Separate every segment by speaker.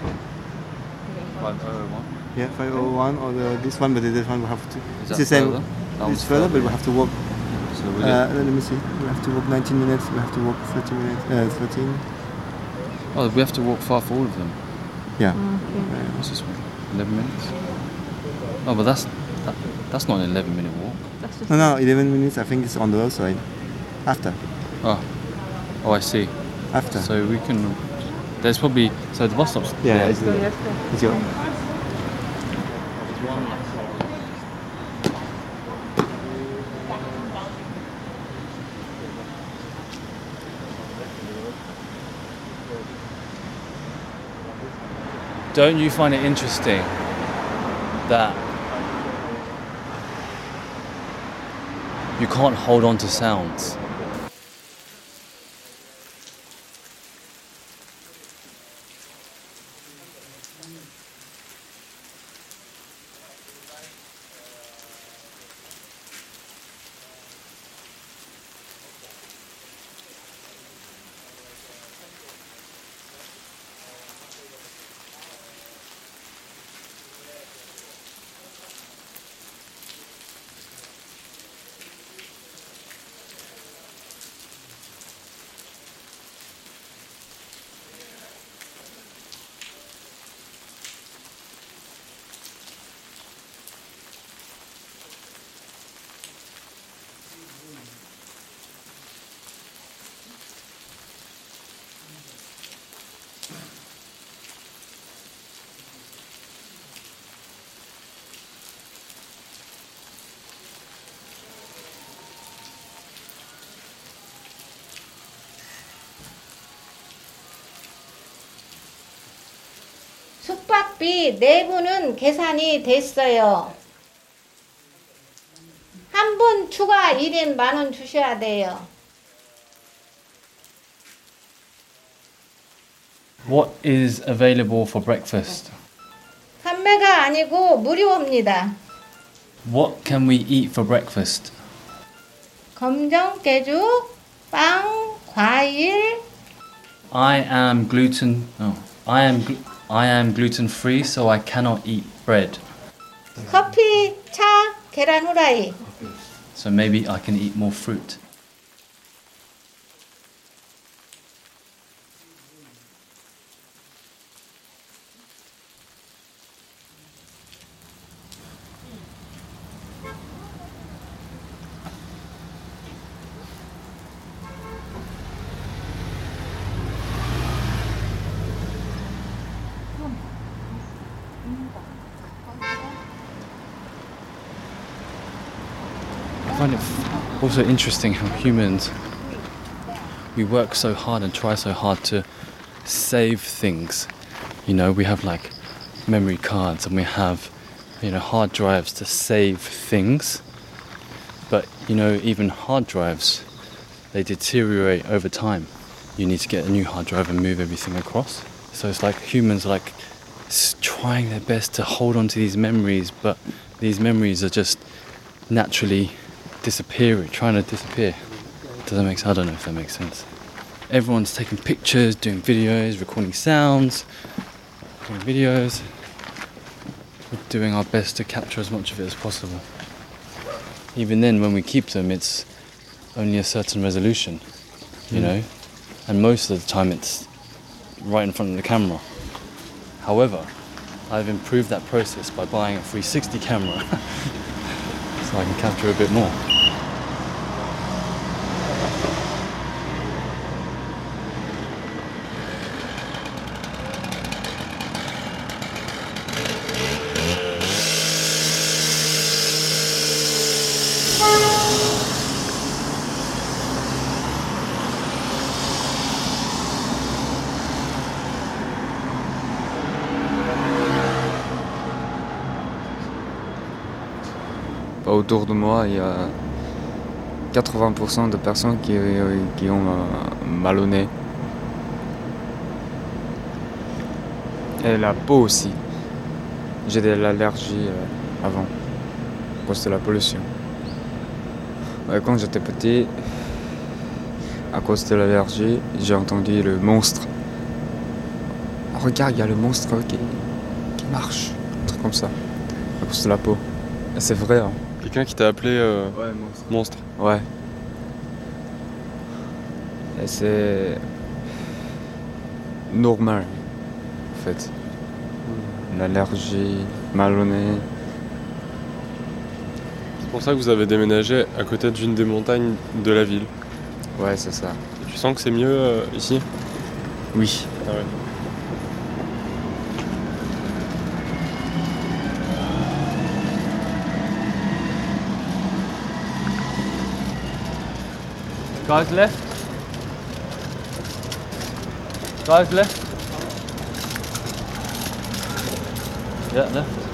Speaker 1: 501.
Speaker 2: 501.
Speaker 1: Yeah, 501 or the, this one, but this one we have to.
Speaker 2: Is
Speaker 1: it's
Speaker 2: that
Speaker 1: the same.
Speaker 2: further? That
Speaker 1: It's
Speaker 2: one's
Speaker 1: further, but we have to walk.
Speaker 2: So we
Speaker 1: Uh, let me see. We have to walk 19 minutes. We have to walk 30 minutes. Uh, 13.
Speaker 2: oh, we have to walk far for all of them.
Speaker 1: Yeah.
Speaker 2: What's this one? 11 minutes? Oh, but that's that, that's not an 11 minute walk.
Speaker 1: No, no, 11 minutes. I think it's on the other side. After.
Speaker 2: Oh, oh, I see.
Speaker 1: After.
Speaker 2: So we can. There's probably so the bus stops.
Speaker 1: yeah,
Speaker 2: there.
Speaker 1: it's, the, it's your.
Speaker 2: Don't you find it interesting that you can't hold on to sounds?
Speaker 3: 숙박비 내부는 계산이 됐어요. 한 분 추가 1인 만 원 주셔야 돼요.
Speaker 2: What is available for breakfast?
Speaker 3: 판매가 아니고 무료입니다.
Speaker 2: What can we eat for breakfast?
Speaker 3: 검정 깨죽, 빵, 과일,
Speaker 2: I am gluten. Oh, I am. Gl- I am gluten free, so I cannot eat bread.
Speaker 3: 커피, 차, 계란 후라이.
Speaker 2: So maybe I can eat more fruit. Find it also interesting how humans we work so hard and try so hard to save things. You know, we have like memory cards and we have you know hard drives to save things. But you know, even hard drives they deteriorate over time. You need to get a new hard drive and move everything across. So it's like humans like trying their best to hold on to these memories, but these memories are just naturally disappearing, trying to disappear. Does that make sense? I don't know if that makes sense. Everyone's taking pictures, doing videos, recording sounds, doing videos. We're doing our best to capture as much of it as possible. Even then, when we keep them, it's only a certain resolution, you hmm. know, and most of the time it's right in front of the camera. However, I've improved that process by buying a 360 camera so I can capture a bit more.
Speaker 4: Autour de moi, il y a 80% de personnes qui, euh, qui ont mal au nez. Et la peau aussi. J'ai de l'allergie euh, avant, à cause de la pollution. Quand j'étais petit, à cause de l'allergie, j'ai entendu le monstre regarde, il y a le monstre qui, marche. Un truc comme ça. À cause de la peau. C'est vrai, hein.
Speaker 5: Quelqu'un qui t'a appelé euh,
Speaker 4: Ouais, monstre.
Speaker 5: monstre.
Speaker 4: Ouais. Et c'est normal, en fait. L'allergie, mal au nez.
Speaker 5: C'est pour ça que vous avez déménagé à côté d'une des montagnes de la ville.
Speaker 4: Ouais, c'est ça.
Speaker 5: Et tu sens que c'est mieux euh, ici?
Speaker 4: Oui.
Speaker 5: Ah ouais.
Speaker 2: Guys left. Guys left. Yeah, left.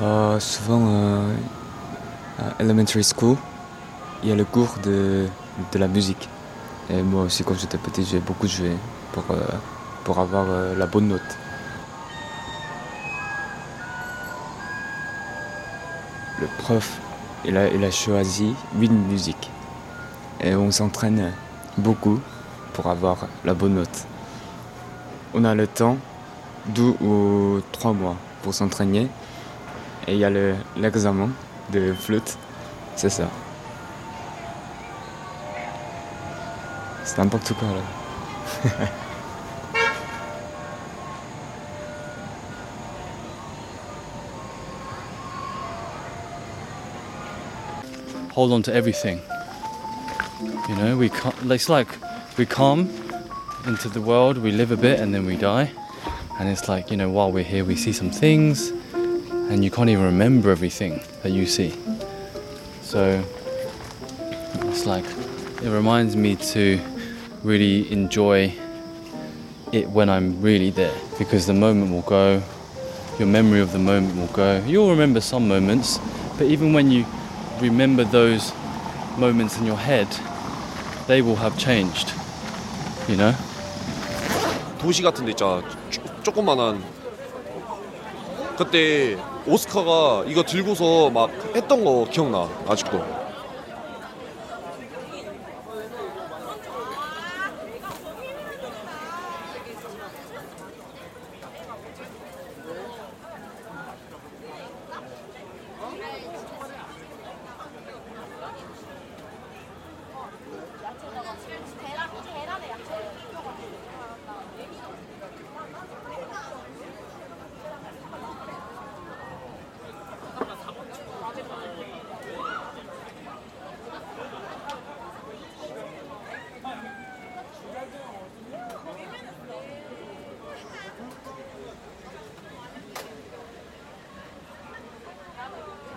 Speaker 4: Euh, souvent, euh, à elementary school, il y a le cours de, la musique. Et moi aussi, quand j'étais petit, j'ai beaucoup joué pour, euh, pour avoir la bonne note. Le prof, il a, a choisi une musique. Et on s'entraîne beaucoup pour avoir la bonne note. On a le temps, deux ou trois mois pour s'entraîner. Et il y a le- l'examen de flûte. C'est ça. C'est n'importe quoi là.
Speaker 2: hold on to everything. You know, we can't, it's like we come into the world, we live a bit, and then we die. And it's like, you know, while we're here, we see some things, and you can't even remember everything that you see. So it's like, it reminds me to really enjoy it when I'm really there because the moment will go, your memory of the moment will go. You'll remember some moments, but even when you remember those moments in your head, they will have changed. You know?
Speaker 6: 도시 같은 데 있잖아. 쪼, 조그만한. 그때 오스카가 이거 들고서 막 했던 거 기억나. 아직도.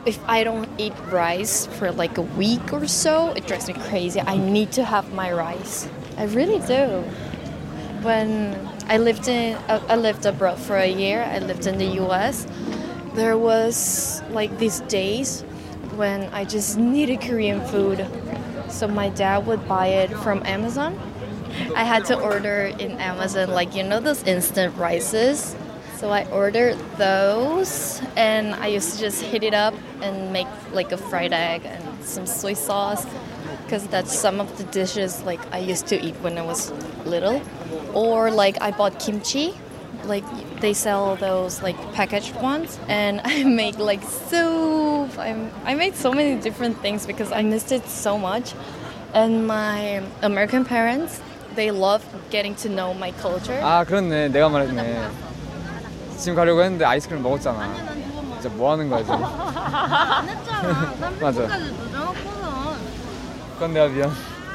Speaker 7: If I don't eat rice for like a week or so, it drives me crazy. I need to have my rice. I really do. When I lived in, I lived abroad for a year. I lived in the U.S. There was like these days when I just needed Korean food, so my dad would buy it from Amazon. I had to order in Amazon, like you know those instant rices. So I ordered those, and I used to just heat it up and make like a fried egg and some soy sauce, because that's some of the dishes like I used to eat when I was little. Or like I bought kimchi, like they sell those like packaged ones, and I make like soup. I I made so many different things because I missed it so much, and my American parents they love getting to know my culture.
Speaker 8: 아 그렇네 내가 말했네 지금 가려고 했는데 아이스크림 먹었잖아. 진짜 뭐 하는 거야 지금?
Speaker 9: 안 했잖아.
Speaker 8: 맞아.
Speaker 9: 3분까지 늦어놓고선.
Speaker 8: 그건 내가 미안.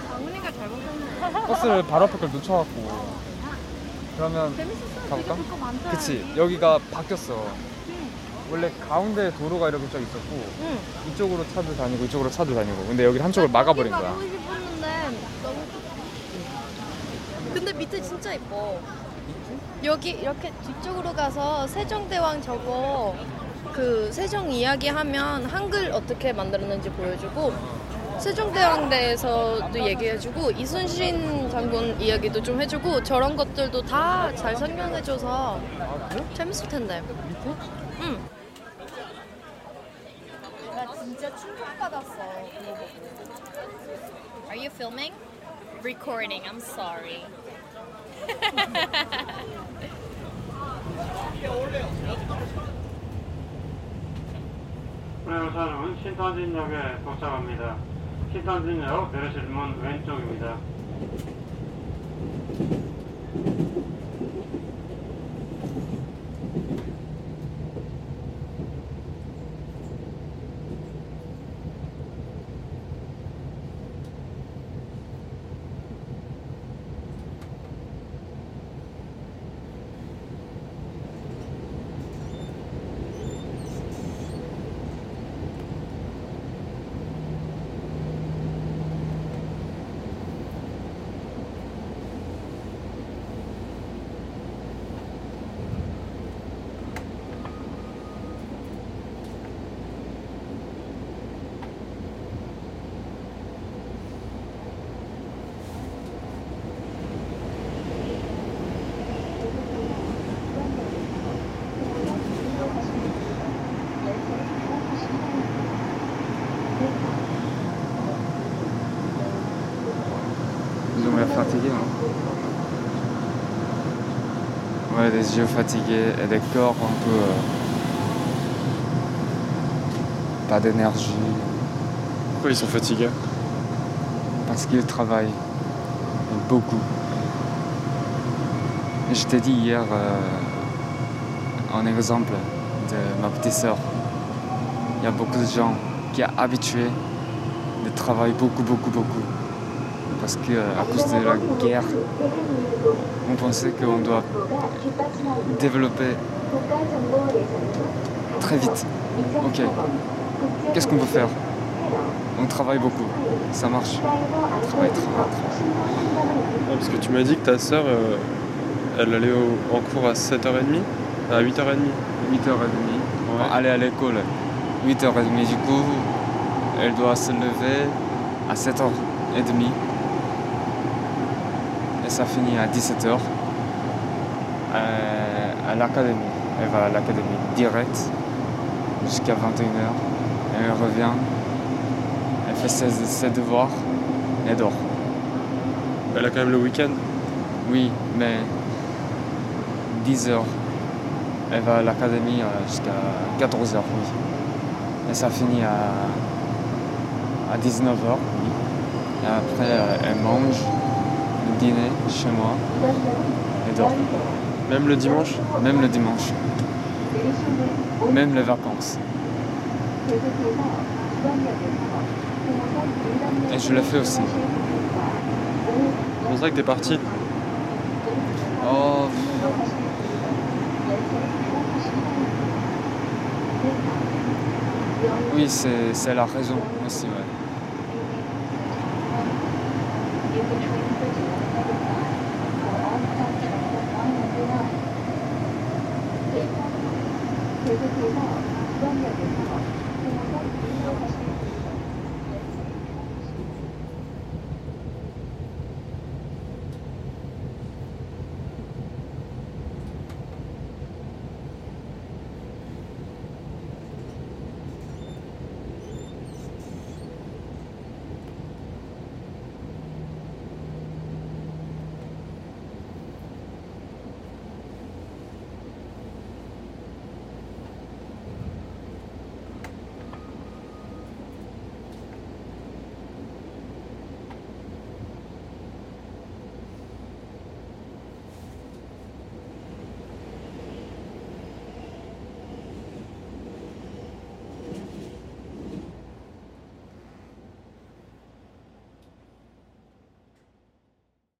Speaker 9: 강훈이가 잘못했네.
Speaker 8: 버스를 바로 앞에 걸 놓쳐갖고. 그러면 가볼까? 그치. 여기가 바뀌었어. 원래 가운데 도로가 이렇게 쫙 있었고
Speaker 9: 응.
Speaker 8: 이쪽으로 차도 다니고 이쪽으로 차도 다니고. 근데 여기 한쪽을 막아버린 거야.
Speaker 9: 가고 싶었는데 너무 근데 밑에 진짜 이뻐.
Speaker 7: 여기 이렇게 뒤쪽으로 가서 세종대왕 저거 그 세종 이야기 하면 한글 어떻게 만들었는지 보여주고 세종대왕대에서도 얘기해주고 이순신 장군 이야기도 좀 해주고 저런 것들도 다 잘 설명해줘서 재밌을 텐데. 응. 나 진짜 충격받았어. Are you filming? Recording. I'm sorry.
Speaker 10: 우선은 신탄진역에 도착합니다. 신탄진역 내리실 문 왼쪽입니다.
Speaker 8: Des yeux fatigués et des corps un peu. euh, pas d'énergie.
Speaker 5: Pourquoi ils sont fatigués?
Speaker 8: Parce qu'ils travaillent. Beaucoup. Et je t'ai dit hier euh, un exemple de ma petite sœur. Il y a beaucoup de gens qui sont habitués
Speaker 4: travaille beaucoup, beaucoup, beaucoup. Parce que à cause de la guerre, on pensait qu'on doit développer très vite. Ok, qu'est-ce qu'on peut faire? On travaille beaucoup, ça marche. On travaille, travaille, travaille.
Speaker 5: Parce que tu m'as dit que ta sœur, euh, elle allait au- en cours à 7h30 À 8h30
Speaker 4: 8h30. On va aller à l'école. 8h30 du coup, elle doit se lever à 7h30. Et ça finit à 17h. à l'académie. Elle va à l'académie direct jusqu'à 21h. Et elle revient. Elle fait ses, ses devoirs et dort.
Speaker 5: Elle a quand même le week-end?
Speaker 4: Oui, mais 10h. Elle va à l'académie euh, jusqu'à 14h, oui. Et ça finit à, à 19h, oui. Et après, euh, elle mange dîner chez moi et dort.
Speaker 5: Même le dimanche
Speaker 4: Même le dimanche. Même les vacances. Et je le fais aussi.
Speaker 5: C'est pour ça que t'es parti
Speaker 4: Oh. Oui, c'est c'est la raison aussi, ouais.
Speaker 11: 可以到。